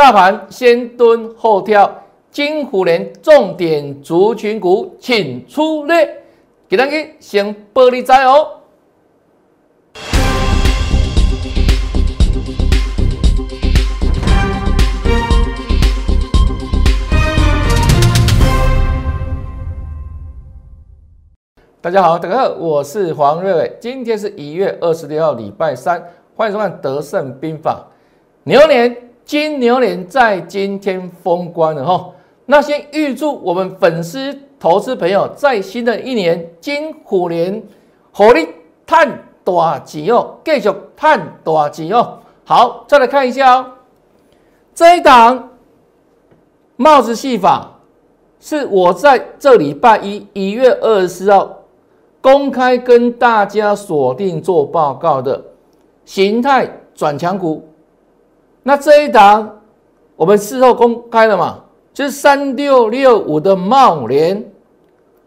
大盘先蹲后跳，金虎年重点族群股请出列，给大家先玻璃仔哦。大家好，大家好，我是黄瑞伟，今天是一月二十六号，礼拜三，欢迎收看《德胜兵法》。牛年，金牛年在今天封关了哈。那先预祝我们粉丝、投资朋友在新的一年金虎年，火力探大吉哦，继续探大吉哦。好，再来看一下哦，这一档帽子戏法是我在这礼拜一一月二十四号。公开跟大家锁定做报告的形态转强股，那这一档我们事后公开了嘛？就是三六六五的茂联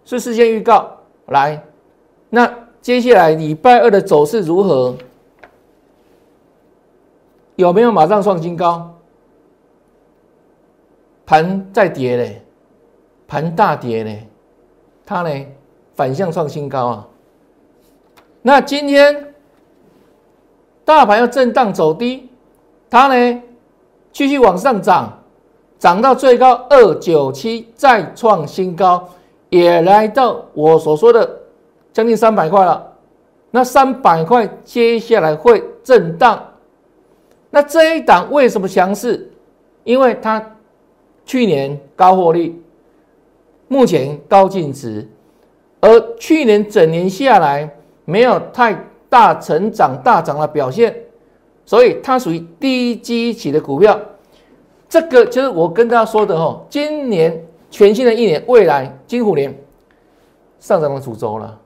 是事先预告来，那接下来礼拜二的走势如何？有没有马上创新高？盘再跌嘞，盘大跌嘞，它呢？反向创新高啊！那今天大盘要震荡走低，它呢继续往上涨，涨到最高二九七，再创新高，也来到我所说的将近三百块了。那三百块接下来会震荡，那这一档为什么强势？因为它去年高获利，目前高净值。而去年整年下来没有太大成长、大涨的表现，所以它属于低基期的股票。这个就是我跟大家说的哦，今年全新的一年，未来金虎年上涨的主轴了，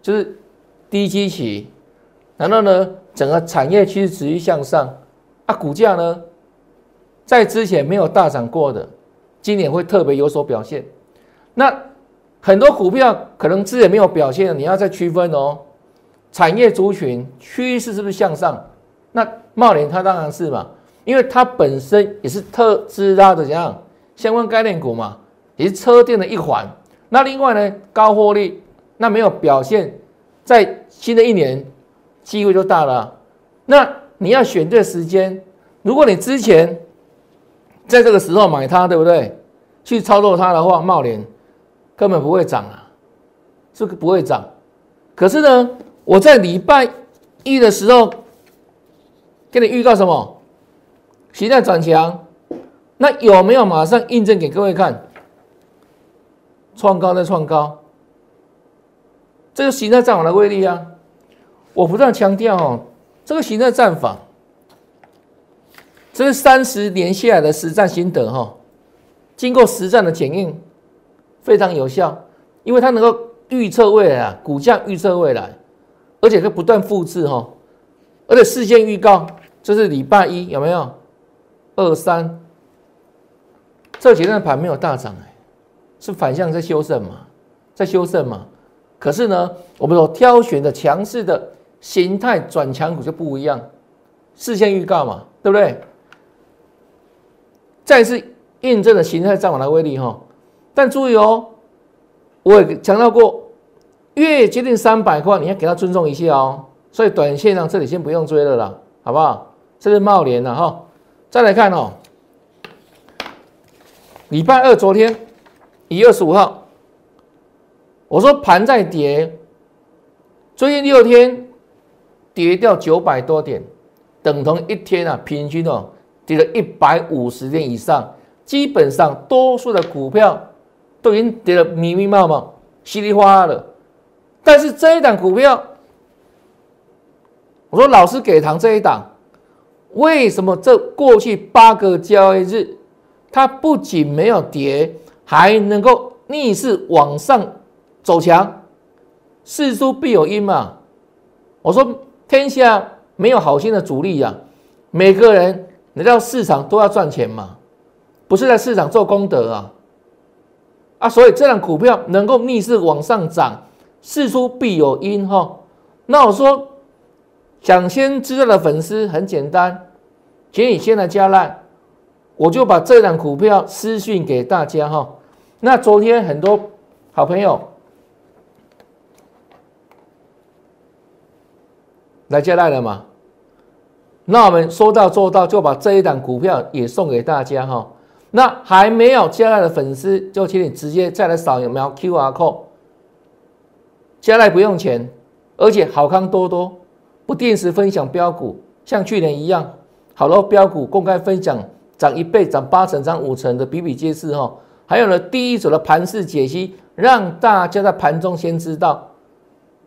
就是低基期。然后呢，整个产业趋势持续向上啊，股价呢在之前没有大涨过的，今年会特别有所表现。那。很多股票可能之前没有表现的，你要再区分哦。产业族群趋势是不是向上？那茂联它当然是嘛，因为它本身也是特斯拉的怎样相关概念股嘛，也是车电的一环。那另外呢，高获利，那没有表现，在新的一年机会就大了。那你要选对时间，如果你之前在这个时候买它，对不对？去操作它的话，茂联。根本不会涨啊，这个不会涨。可是呢，我在礼拜一的时候给你预告什么？形态转强，那有没有马上印证给各位看？创高再创高，这个形态战法的威力啊！我不断强调哦，这个形态战法，这是三十年下来的实战心得哈，经过实战的检验。非常有效，因为它能够预测未来啊，股价预测未来，而且可以不断复制哈，而且事先预告，这是礼拜一有没有？二三，这几天的盘没有大涨哎，是反向在修正嘛，在修正嘛。可是呢，我们所挑选的强势的形态转强股就不一样，事先预告嘛，对不对？再次印证了形态战法的威力哈。但注意哦，我也强调过，越接近三百块，你要给他尊重一下哦。所以短线上这里先不用追了啦，好不好？这是茂联了哈。再来看哦，礼拜二昨天一月二十五号，我说盘在跌，最近六天跌掉九百多点，等同一天啊，平均哦跌了一百五十点以上，基本上多数的股票。都已经跌得密密麻麻、稀里哗啦的，但是这一档股票，我说老师给糖这一档，为什么这过去八个交易日，它不仅没有跌，还能够逆势往上走强？事出必有因嘛。我说天下没有好心的主力呀，每个人来到市场都要赚钱嘛，不是在市场做功德啊。啊，所以这档股票能够逆势往上涨，事出必有因哈。那我说，想先知道的粉丝很简单，请你先来加赖，我就把这档股票私讯给大家哈。那昨天很多好朋友来接待了嘛？那我们说到做到，就把这一档股票也送给大家哈。那还没有加来的粉丝，就请你直接再来扫有没有 Q R code，加来不用钱，而且好康多多，不定时分享标股，像去年一样，好多标股公开分享，涨一倍、涨八成、涨五成的比比皆是哈。还有呢，第一手的盘势解析，让大家在盘中先知道。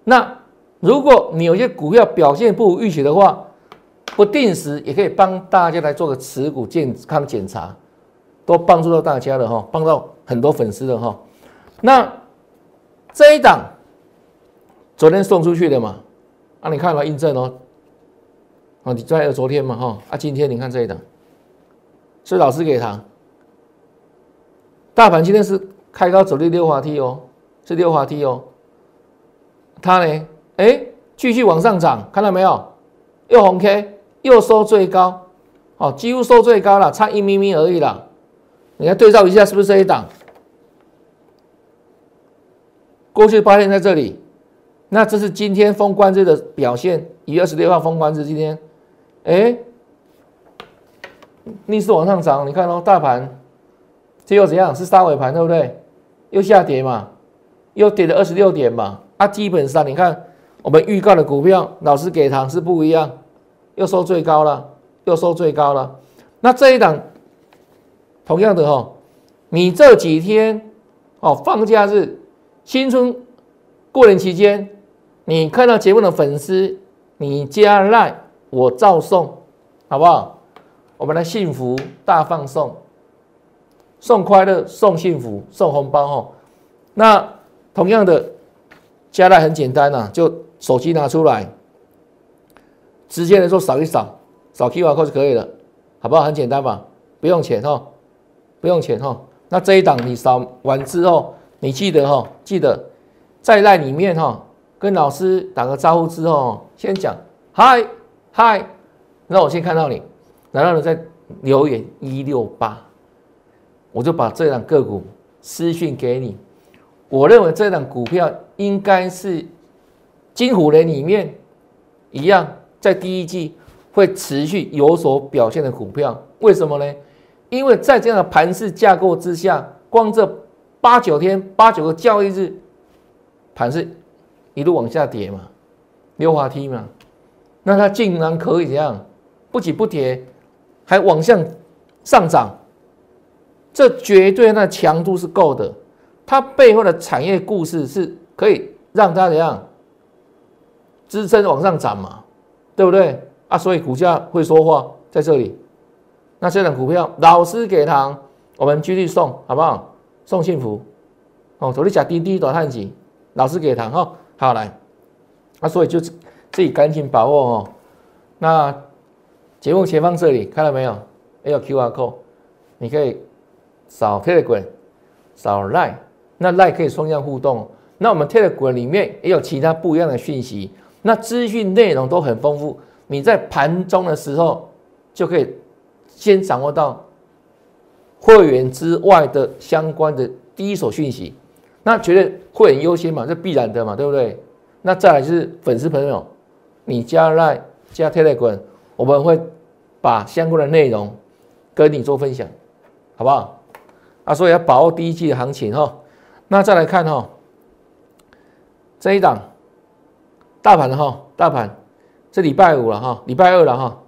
那如果你有些股票表现不如预期的话，不定时也可以帮大家来做个持股健康检查，都帮助到大家了哈，帮到很多粉丝了哈。那这一档昨天送出去的嘛，啊，你看了印证哦，啊，你在昨天嘛哈，啊，今天你看这一档，是老师给他，大盘今天是开高走低六滑梯哦，是六滑梯哦，它呢，哎，继续往上涨，看到没有？又红 K。又收最高，哦，几乎收最高了，差一咪咪而已啦。你看对照一下，是不是这一档？过去八天在这里，那这是今天封关日的表现。一月二十六号封关日，今天，哎，逆势往上涨，你看哦，大盘这又怎样？是杀尾盘，对不对？又下跌嘛，又跌了二十六点嘛。啊，基本上你看我们预告的股票，老师给糖是不一样。又收最高了，又收最高了。那这一档同样的哈，你这几天哦放假日、新春过年期间，你看到节目的粉丝，你加赖我照送，好不好？我们来幸福大放送，送快乐、送幸福、送红包哈。那同样的加赖很简单呐，就手机拿出来。直接来说扫一扫，扫 Q R code 就可以了，好不好？很简单吧，不用钱哈，不用钱哈。那这一档你扫完之后，你记得哈，记得在在里面哈，跟老师打个招呼之后，先讲嗨嗨，那我先看到你，然后呢再留言一六八，我就把这档个股私讯给你。我认为这档股票应该是金虎人里面一样。在第一季会持续有所表现的股票，为什么呢？因为在这样的盘势架构之下，光这八九天、八九个交易日，盘是一路往下跌嘛，溜滑梯嘛，那它竟然可以这样不仅不跌，还往向上涨，这绝对那强度是够的，它背后的产业故事是可以让它怎样支撑往上涨嘛。对不对啊？所以股价会说话在这里。那这档股票，老师给糖，我们继续送，好不好？送幸福哦！昨天讲滴滴短探几，老师给糖哈。好来，那所以就自己赶紧把握哦。那节目前方这里看到没有？有 Q R code，你可以扫 Telegram，扫 Line，那 Line 可以双向互动。那我们 Telegram 里面也有其他不一样的讯息。那资讯内容都很丰富，你在盘中的时候就可以先掌握到会员之外的相关的第一手讯息，那绝对会很优先嘛，这必然的嘛，对不对？那再来就是粉丝朋友，你加来加 Telegram，我们会把相关的内容跟你做分享，好不好？啊，所以要把握第一季的行情哈。那再来看哈，这一档。大盘的哈，大盘这礼拜五了哈，礼拜二了哈，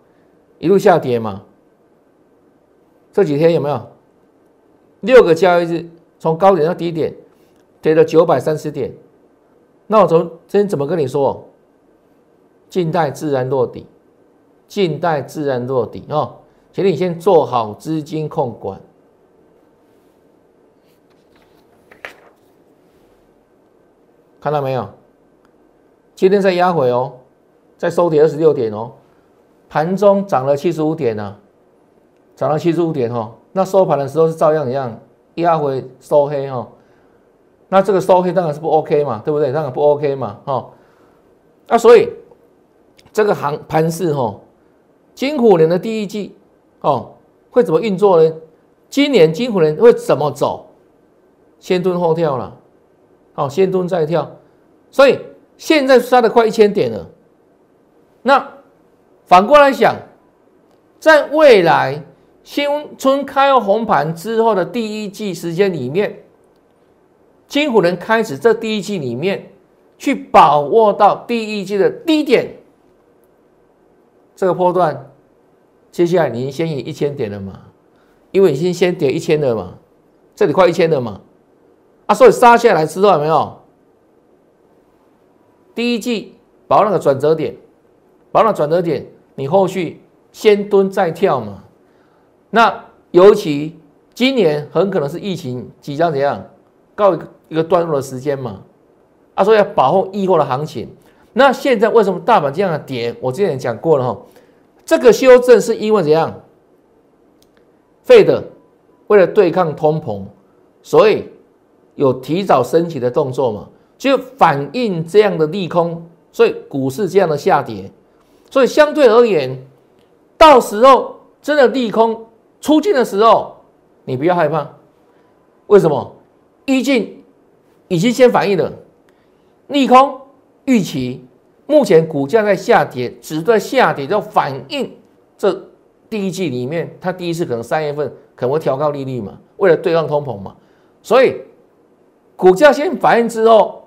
一路下跌嘛。这几天有没有六个交易日从高点到低点跌了九百三十点？那我昨天怎么跟你说？静待自然落底，静待自然落底哦。请你先做好资金控管，看到没有？今天在压回哦，在收跌二十六点哦，盘中涨了七十五点呢，涨了七十五点哦。那收盘的时候是照样一样压回收黑哈。那这个收黑当然是不 OK 嘛，对不对？当然不 OK 嘛，哈。那所以这个行盘势哈，金虎年的第一季哦，会怎么运作呢？今年金虎人会怎么走？先蹲后跳了，好，先蹲再跳，所以现在杀的快一千点了。那反过来想，在未来新春开红盘之后的第一季时间里面，金虎人开始这第一季里面去把握到第一季的低点，这个波段，接下来你先赢一千点了嘛？因为已经先跌一千了嘛，这里快一千了嘛。啊，所以杀下来知道没有？第一季保那个转折点，保那转折点，你后续先蹲再跳嘛。那尤其今年很可能是疫情即将怎样告一个一个段落的时间嘛。啊，所以要保护疫后的行情。那现在为什么大盘这样的跌？我之前讲过了哈，这个修正是因为怎样？费的为了对抗通膨，所以。有提早升起的动作嘛，就反映这样的利空，所以股市这样的下跌，所以相对而言，到时候真的利空出尽的时候，你不要害怕，为什么？毕竟已经先反映了利空预期，目前股价在下跌，只在下跌，就反映这第一季里面，它第一次可能三月份可能会调高利率嘛，为了对抗通膨嘛，所以。股价先反应之后，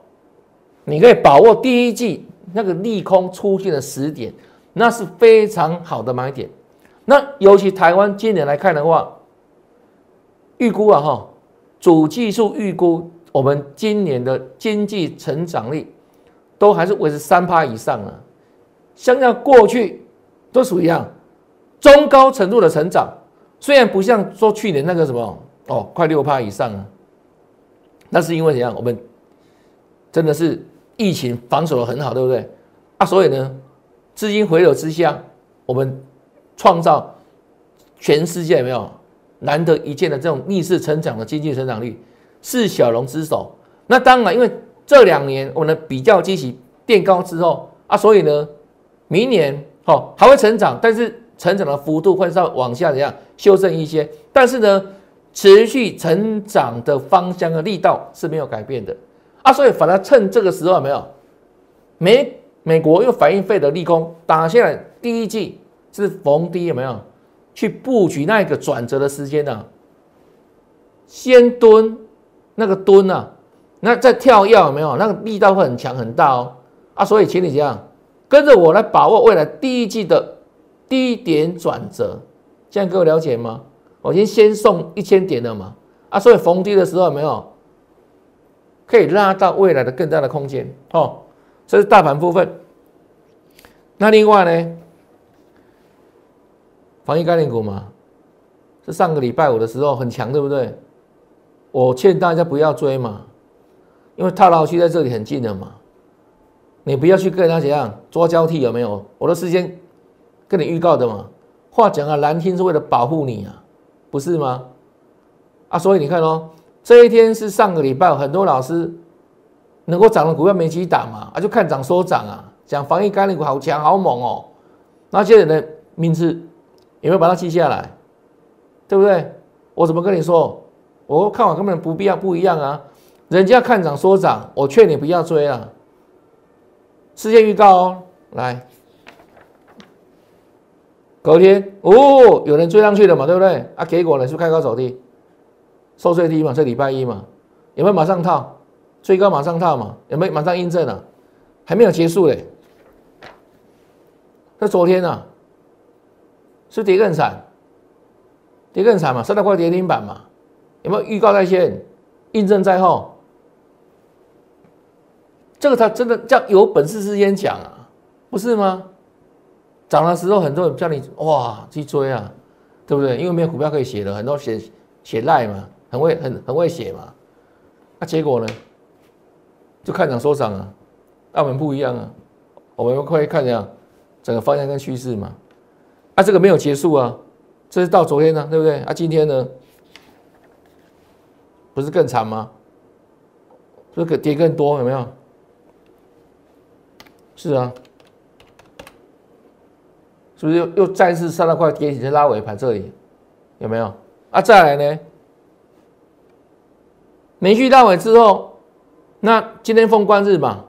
你可以把握第一季那个利空出现的时点，那是非常好的买点。那尤其台湾今年来看的话，预估啊哈，主技术预估我们今年的经济成长率都还是维持三趴以上啊，相较过去都属于样中高程度的成长，虽然不像说去年那个什么哦，快六趴以上啊。那是因为怎样？我们真的是疫情防守的很好，对不对？啊，所以呢，资金回流之下，我们创造全世界有没有难得一见的这种逆势成长的经济成长率，是小龙之首。那当然，因为这两年我们的比较基期变高之后啊，所以呢，明年哦还会成长，但是成长的幅度会稍往下怎样修正一些，但是呢。持续成长的方向和力道是没有改变的啊，所以反而趁这个时候没有美美国又反应费的利空打下来，第一季是逢低有没有去布局那个转折的时间呢？先蹲那个蹲啊，那再跳跃有没有那个力道会很强很大哦啊，所以请你这样跟着我来把握未来第一季的低点转折，这样各位了解吗？我已经先送一千点了嘛，啊，所以逢低的时候有没有可以拉到未来的更大的空间？哦，这是大盘部分。那另外呢，防疫概念股嘛，是上个礼拜五的时候很强，对不对？我劝大家不要追嘛，因为套牢区在这里很近的嘛，你不要去跟人家怎样做交替，有没有？我的事先跟你预告的嘛，话讲啊，难听是为了保护你啊。不是吗？啊，所以你看哦，这一天是上个礼拜，很多老师能够涨的股票没几档嘛，啊，就看涨说涨啊，讲防疫概念股好强好猛哦。那些人的名字有没有把它记下来？对不对？我怎么跟你说？我看法根本不必要不一样啊。人家看涨说涨，我劝你不要追了。事先预告哦，来。隔天哦，有人追上去了嘛，对不对？啊，结果呢是开高走低，收最低嘛，这礼拜一嘛，有没有马上套？最高马上套嘛？有没有马上印证啊？还没有结束嘞。那昨天呢，是跌更惨，跌更惨嘛，三大块跌停板嘛，有没有预告在先，印证在后？这个才真的叫有本事之先讲啊，不是吗？涨的时候，很多人叫你哇去追啊，对不对？因为没有股票可以写的，很多写写赖嘛，很会很很会写嘛。那结果呢？就看涨收涨啊，澳门不一样啊，我们会看怎样整个方向跟趋势嘛。啊，这个没有结束啊，这是到昨天呢，对不对？啊，今天呢，不是更惨吗？这个跌更多有没有？是啊。是不是又又再次三了块跌停，再拉尾盘这里，有没有？啊，再来呢？连续大尾之后，那今天封关日嘛，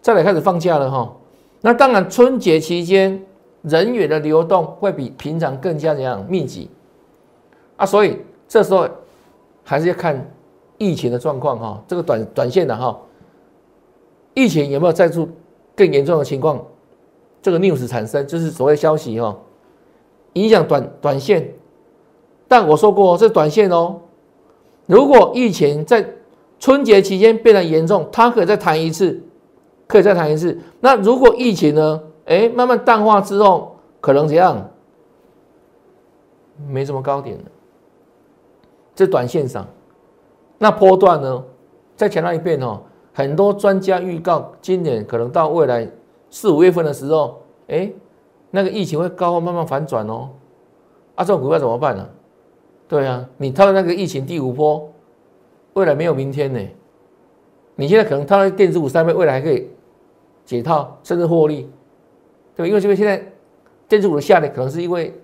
再来开始放假了哈。那当然，春节期间人员的流动会比平常更加怎样密集啊？所以这时候还是要看疫情的状况哈。这个短短线的哈，疫情有没有再出更严重的情况？这个 news 产生就是所谓消息哈，影响短短线。但我说过，这短线哦。如果疫情在春节期间变得严重，它可以再谈一次，可以再谈一次。那如果疫情呢？哎，慢慢淡化之后，可能怎样？没什么高点了。这短线上，那波段呢？再强调一遍哦，很多专家预告，今年可能到未来四五月份的时候，哎，那个疫情会高慢慢反转哦。啊，这种股票怎么办呢？对啊，你套那个疫情第五波，未来没有明天呢。你现在可能套在电子股上面，未来还可以解套，甚至获利，对？因为这边现在电子股的下跌，可能是因为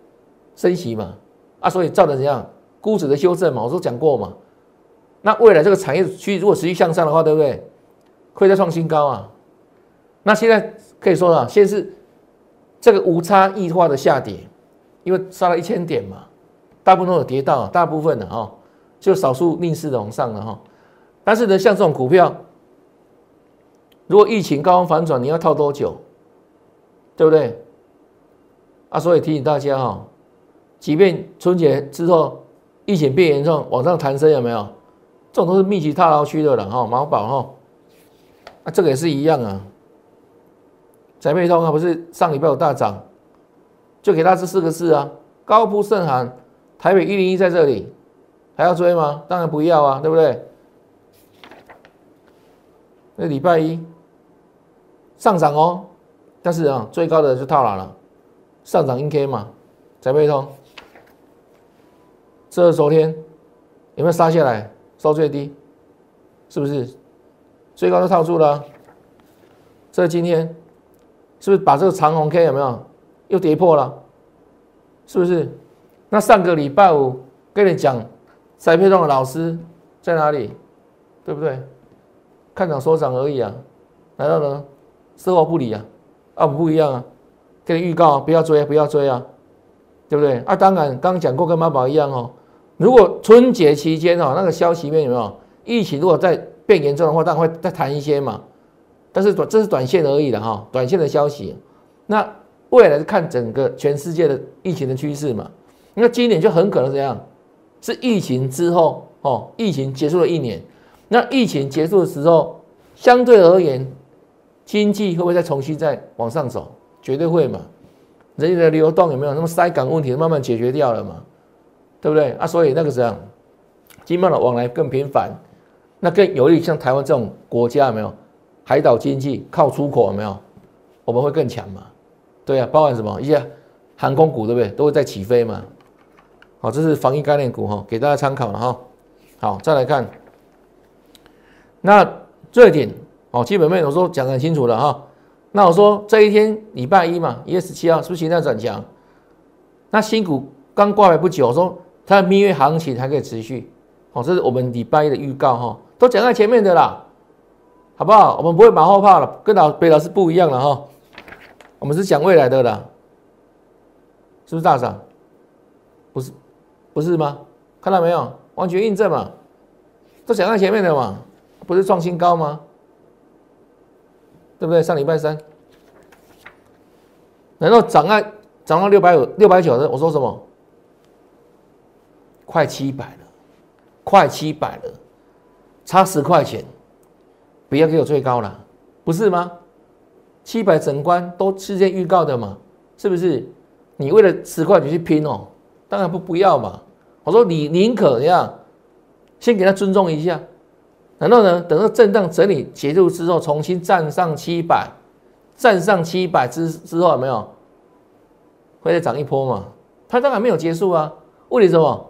升息嘛，啊，所以造成怎样估值的修正嘛，我都讲过嘛。那未来这个产业区如果持续向上的话，对不对？会再创新高啊。那现在可以说了，现在是这个无差异化的下跌，因为杀了一千点嘛。大部分都有跌到，大部分的哈，就少数逆势的往上了哈。但是呢，像这种股票，如果疫情高温反转，你要套多久？对不对？啊，所以提醒大家哈，即便春节之后疫情变严重，往上弹升有没有？这种都是密集套牢区的了哈，毛宝哈。啊，这个也是一样啊。宅配通啊，不是上礼拜有大涨，就给他这四个字啊，高铺胜寒。台北一零一在这里，还要追吗？当然不要啊，对不对？那礼拜一上涨哦，但是啊，最高的就套牢了，上涨阴 K 嘛，才被通。这是昨天有没有杀下来，收最低，是不是？最高都套住了。这今天是不是把这个长红 K 有没有又跌破了？是不是？那上个礼拜五跟你讲，栽培中的老师在哪里？对不对？看涨说涨而已啊，难道呢？事后不理啊？啊，不一样啊！给你预告，不要追，不要追啊，对不对？啊，当然，刚刚讲过跟妈宝一样哦。如果春节期间哦，那个消息面有没有疫情如果再变严重的话，当然会再谈一些嘛。但是短这是短线而已的哈，短线的消息。那未来是看整个全世界的疫情的趋势嘛。那今年就很可能怎样，是疫情之后哦，疫情结束了一年，那疫情结束的时候，相对而言，经济会不会再重新再往上走？绝对会嘛，人员的流动有没有那么塞港问题慢慢解决掉了嘛？对不对啊？所以那个时候，经贸的往来更频繁，那更有利像台湾这种国家有没有？海岛经济靠出口有没有？我们会更强嘛？对啊，包含什么一些航空股对不对？都会在起飞嘛？好，这是防疫概念股哈，给大家参考了哈。好，再来看，那这一点哦，基本面我说讲很清楚了哈。那我说这一天礼拜一嘛，一月十七号是不是形态转强？那新股刚挂牌不久，我说它的蜜月行情还可以持续。哦，这是我们礼拜一的预告哈，都讲在前面的啦，好不好？我们不会马后炮了，跟老北老师不一样了哈。我们是讲未来的啦，是不是大涨？不是。不是吗？看到没有？完全印证嘛，都讲在前面的嘛，不是创新高吗？对不对？上礼拜三，难道涨到涨到六百五、六百九的？我说什么？快七百了，快七百了，差十块钱，不要给我最高了，不是吗？七百整关都事先预告的嘛，是不是？你为了十块钱去拼哦？当然不不要嘛！我说你宁可怎样，先给他尊重一下，然后呢，等到震荡整理结束之后，重新站上七百，站上七百之之后有没有会再涨一波嘛？它当然没有结束啊！问题什么？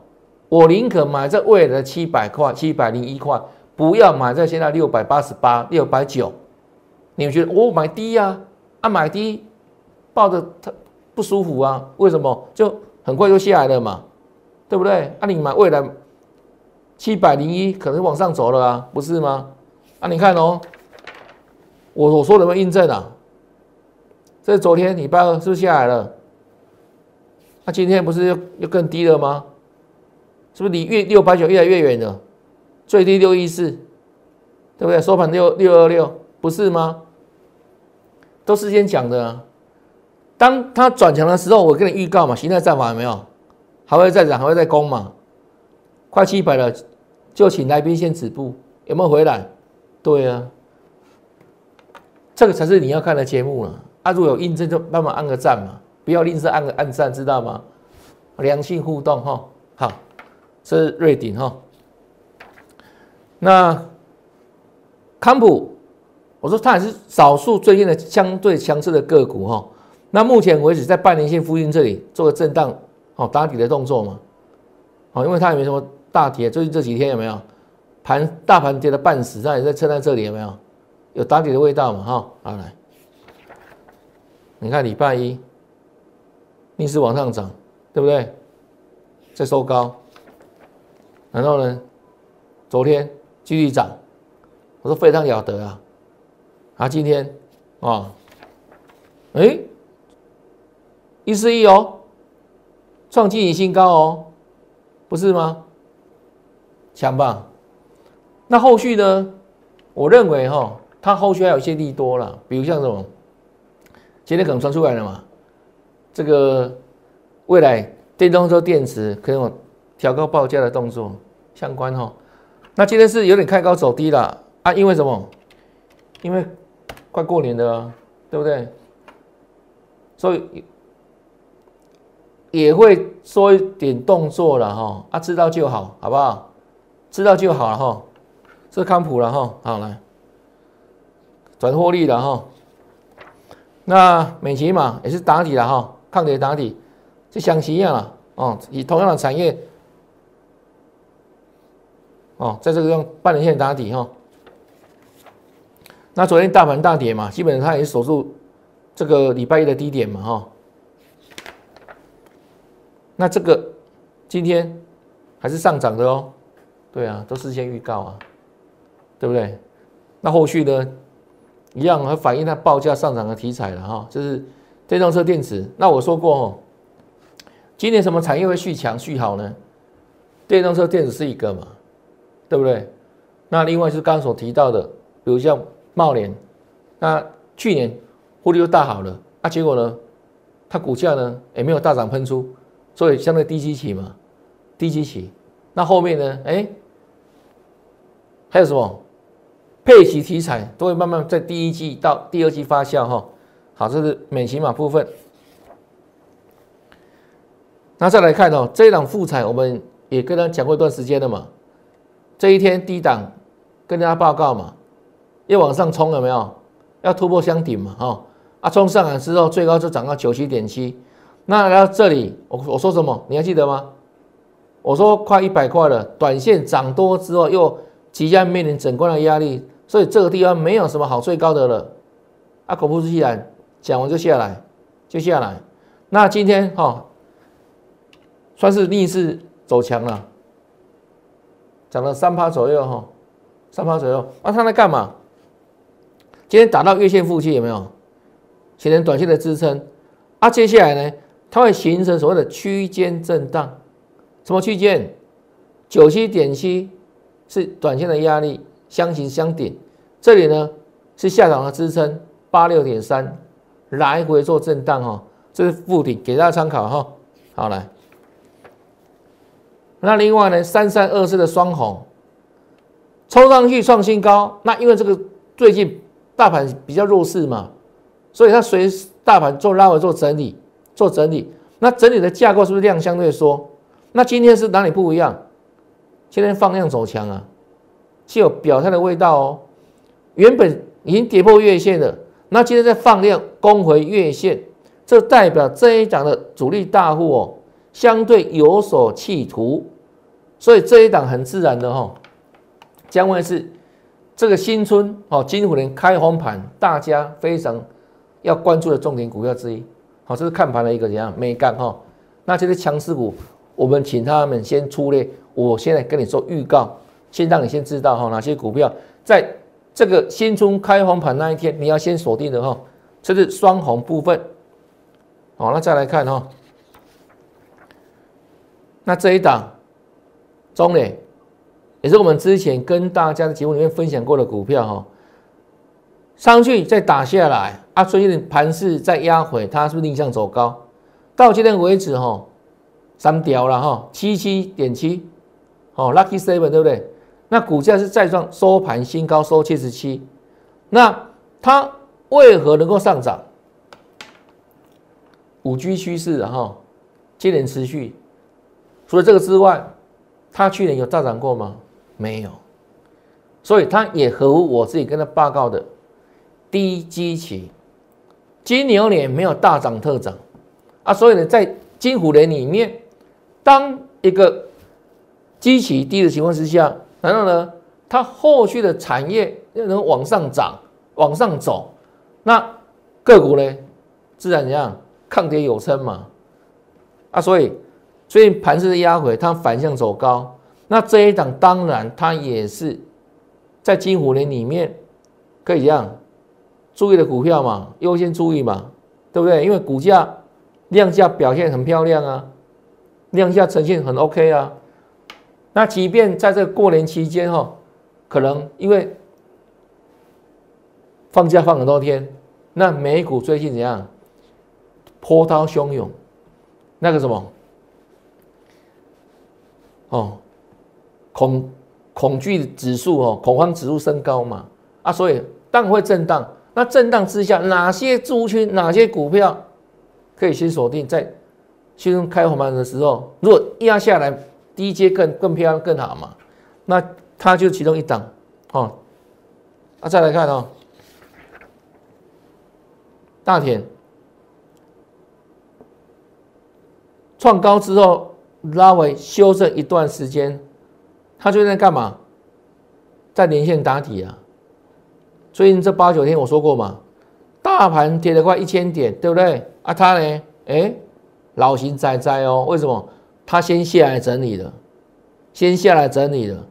我宁可买在未来的七百块、七百零一块，不要买在现在六百八十八、六百九。你们觉得我买低呀？啊，买低抱着它不舒服啊？为什么？就很快就下来了嘛，对不对？啊，你买未来七百零一可能往上走了啊，不是吗？啊，你看哦，我我说有没有印证啊？这是昨天礼拜二是不是下来了？那今天不是又又更低了吗？是不是离越六百九越来越远了？最低六一四，对不对？收盘六六二六，不是吗？都是先讲的。当它转强的时候，我跟你预告嘛，形态战法有没有？还会再涨，还会再攻嘛？快七百了，就请来宾先止步，有没有回来？对啊，这个才是你要看的节目了。啊，如果有印证，就帮忙按个赞嘛，不要吝啬按个按赞，知道吗？良性互动哈，好，这是瑞鼎哈。那康普，我说它还是少数最近的相对强势的个股哈。那目前为止在半年线附近这里做个震荡，哦打底的动作嘛，哦，因为它也没什么大跌，最近这几天有没有盘大盘跌了半死，它也在撑在这里有没有？有打底的味道嘛？哈，好来。你看礼拜一逆势往上涨，对不对？在收高，然后呢，昨天继续涨，我说非常了得啊！啊，今天啊，哎，一四一哦，创历史新高哦，不是吗？强吧？那后续呢？我认为哈，它后续还有一些利多了，比如像这种。今天可能传出来了嘛？这个未来电动车电池可能有调高报价的动作相关哈。那今天是有点开高走低了啊？因为什么？因为快过年了，对不对？所以也会说一点动作了哈。啊，知道就好，好不好？知道就好了哈。这康普了哈，好来转获利了哈。那美琪嘛也是打底了哈，抗跌打底，就像其一样了哦，以同样的产业哦，在这个用半年线打底哈。那昨天大盘大跌嘛，基本上它也是守住这个礼拜一的低点嘛哈。那这个今天还是上涨的哦，对啊，都事先预告啊，对不对？那后续呢？一样，和反映它报价上涨的题材了哈，就是电动车电池。那我说过哦，今年什么产业会续强续好呢？电动车电池是一个嘛，对不对？那另外就是刚所提到的，比如像茂联，那去年获利又大好了，啊，结果呢，它股价呢也没有大涨喷出，所以相对低基期嘛，低基期。那后面呢？哎，还有什么？配息题材都会慢慢在第一季到第二季发酵哈，好，这是美骑马部分。那再来看哦，这一档复彩我们也跟他讲过一段时间了嘛，这一天低档跟大家报告嘛，要往上冲了没有？要突破箱顶嘛，哈啊，冲上来之后最高就涨到九七点七，那来到这里我我说什么？你还记得吗？我说快一百块了，短线涨多之后又即将面临整关的压力。所以这个地方没有什么好最高的了，啊，口不其然，讲完就下来，就下来。那今天哈，算是逆势走强了，涨了三趴左右哈，三趴左右。那它在干嘛？今天打到月线附近有没有？形成短线的支撑。啊，接下来呢，它会形成所谓的区间震荡。什么区间？九七点七是短线的压力。相形相顶，这里呢是下档的支撑八六点三，来回做震荡哈，这是附顶，给大家参考哈。好来，那另外呢三三二四的双红冲上去创新高，那因为这个最近大盘比较弱势嘛，所以它随大盘做拉回做整理，做整理，那整理的架构是不是量相对缩？那今天是哪里不一样？今天放量走强啊。是有表态的味道哦，原本已经跌破月线了，那今天在放量攻回月线，这代表这一档的主力大户哦，相对有所企图，所以这一档很自然的哈，将会是这个新春哦，金虎年开红盘，大家非常要关注的重点股票之一。好，这是看盘的一个怎样美感哈，那这些强势股，我们请他们先出列。我现在跟你做预告，先让你先知道哈，哪些股票在这个新春开红盘那一天你要先锁定的哈，这是双红部分。好，那再来看哈，那这一档中磊也是我们之前跟大家的节目里面分享过的股票哈，上去再打下来啊，最近盘势再压回，它是不是逆向走高？到今天为止哈，三条了哈，七七点七。哦，Lucky Seven 对不对？那股价是再创收盘新高，收七十七。那它为何能够上涨？五 G 趋势哈，接连持续。除了这个之外，它去年有大涨过吗？没有。所以它也合乎我自己跟他报告的低基期，金牛年没有大涨特涨啊。所以呢，在金虎年里面，当一个基期低的情况之下，然后呢，它后续的产业又能往上涨、往上走，那个股呢，自然怎样抗跌有升嘛？啊，所以最近盘势的压回，它反向走高，那这一档当然它也是在金虎年里面可以这样注意的股票嘛，优先注意嘛，对不对？因为股价量价表现很漂亮啊，量价呈现很 OK 啊。那即便在这个过年期间哈，可能因为放假放很多天，那美股最近怎样？波涛汹涌，那个什么，哦，恐恐惧指数哦，恐慌指数升高嘛，啊，所以当然会震荡。那震荡之下，哪些族群、哪些股票可以先锁定？在新开红盘的时候，如果压下来。低阶更更漂亮更好嘛？那它就其中一档哦。啊，再来看哦，大田创高之后拉回修正一段时间，它就在干嘛？在连线打底啊。最近这八九天我说过嘛，大盘跌了快一千点，对不对？啊，它呢？哎，老型仔仔哦，为什么？它先下来整理了，先下来整理了，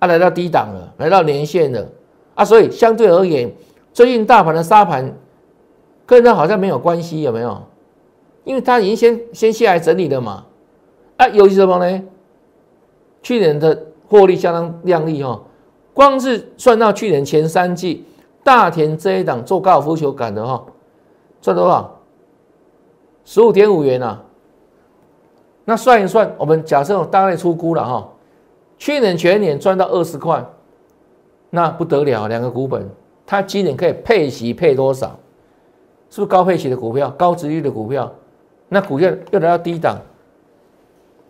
啊，来到低档了，来到年线了，啊，所以相对而言，最近大盘的沙盘跟它好像没有关系，有没有？因为它已经先先下来整理了嘛，啊，尤其什么呢？去年的获利相当亮丽哈，光是算到去年前三季，大田这一档做高尔夫球杆的哈，赚多少？十五点五元啊！那算一算，我们假设我大概出估了哈，去年全年赚到二十块，那不得了，两个股本，它今年可以配息配多少？是不是高配息的股票、高值率的股票？那股价又来到低档，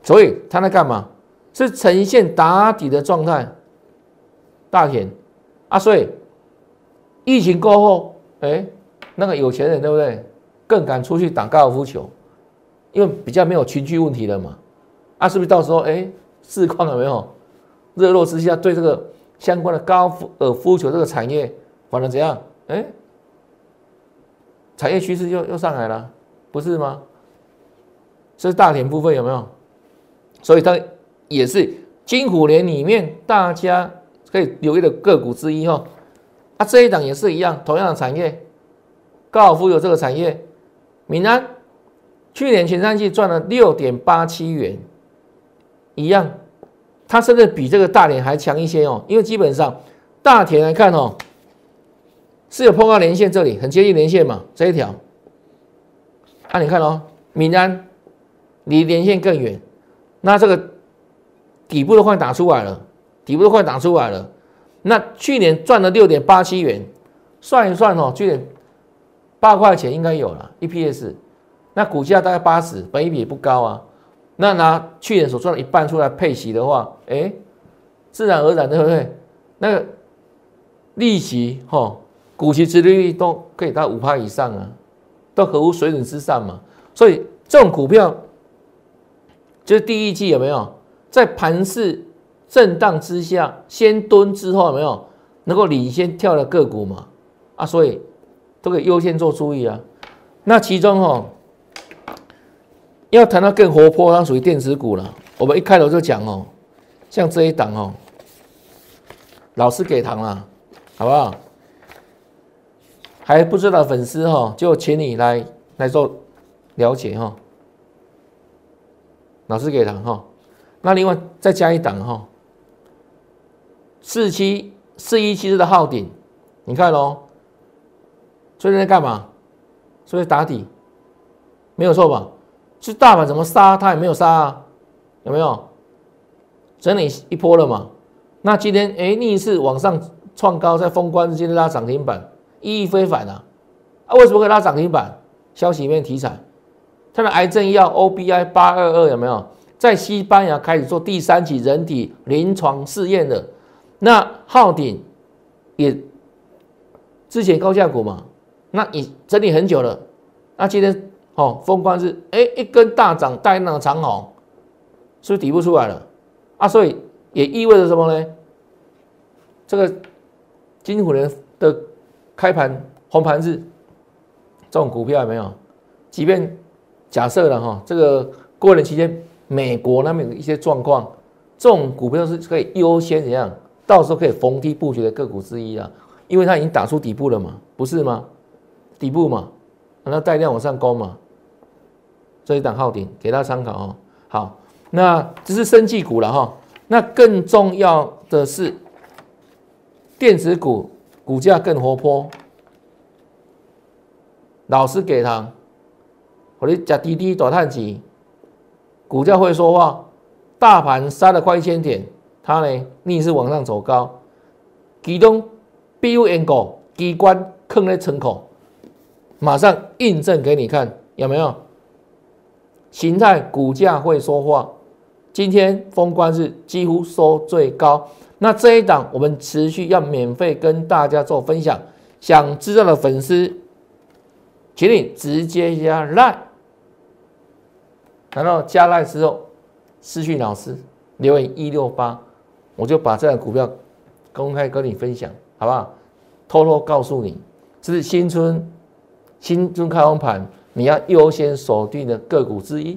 所以它在干嘛？是呈现打底的状态。大田啊，所以疫情过后，哎，那个有钱人对不对？更敢出去打高尔夫球。因为比较没有群聚问题了嘛，啊，是不是到时候哎，市况有没有热络之下，对这个相关的高尔夫球这个产业反而怎样？哎，产业趋势又又上来了，不是吗？这是大田部分有没有？所以它也是金虎年里面大家可以留意的个股之一哈。啊，这一档也是一样，同样的产业，高尔夫有这个产业，闽南。去年前三季赚了六点八七元，一样，它甚至比这个大田还强一些哦。因为基本上大田来看哦，是有碰到连线，这里很接近连线嘛，这一条。啊，你看哦，闽安离连线更远，那这个底部都快打出来了，底部都快打出来了。那去年赚了六点八七元，算一算哦，去年八块钱应该有了 EPS。那股价大概八十，本益比也不高啊。那拿去年所赚的一半出来配息的话，哎，自然而然对不对？那个利息哈，股息殖利率都可以到五趴以上啊，都合乎水准之上嘛。所以这种股票，就是第一季有没有在盘势震荡之下先蹲之后有没有能够领先跳的个股嘛？啊，所以都可以优先做注意啊。那其中哈。要谈到更活泼，它属于电子股了。我们一开头就讲哦，像这一档哦，老师给糖了，好不好？还不知道粉丝哈，就请你来来做了解哈。老师给糖哈，那另外再加一档哈，四七四一七的号顶，你看喽，最近在干嘛？所以打底，没有错吧？是大盘怎么杀，它也没有杀啊，有没有？整理一波了嘛？那今天哎逆势往上创高，在封关之间拉涨停板，意义非凡啊！啊，为什么会拉涨停板？消息面题材，它的癌症药 OBI 八二二有没有？在西班牙开始做第三期人体临床试验的，那昊鼎也之前高价股嘛，那你整理很久了，那今天。哦，封关日哎一根大涨带那个长红，是不是底部出来了啊？所以也意味着什么呢？这个金虎人的开盘红盘日，这种股票有没有？即便假设了哈，这个过年期间美国那边的一些状况，这种股票是可以优先怎样？到时候可以逢低布局的个股之一啊，因为它已经打出底部了嘛，不是吗？底部嘛，那带量往上攻嘛。这一档号顶给大家参考哦。好，那这是生技股了哈。那更重要的是电子股股价更活泼。老师给他，我的加滴滴短探级，股价会说话。大盘杀了快一千点，它呢逆势往上走高。其中 BUN 股机关坑在城口，马上印证给你看，有没有？形态股价会说话，今天封关日几乎收最高。那这一档我们持续要免费跟大家做分享，想知道的粉丝，请你直接加 line，然后加 line 之后私讯老师留言一六八，我就把这档股票公开跟你分享，好不好？偷偷告诉你，这是新春新春开红盘。你要优先锁定的个股之一，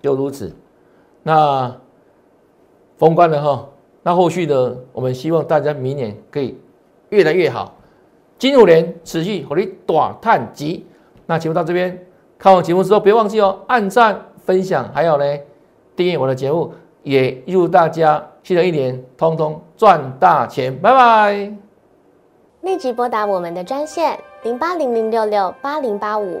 就如此。那封关了哈，那后续呢？我们希望大家明年可以越来越好。金五年持续火力短探级。那节目到这边，看完节目之后别忘记哦，按赞、分享，还有呢订阅我的节目，也祝大家新的一年通通赚大钱。拜拜。立即拨打我们的专线零八零零六六八零八五。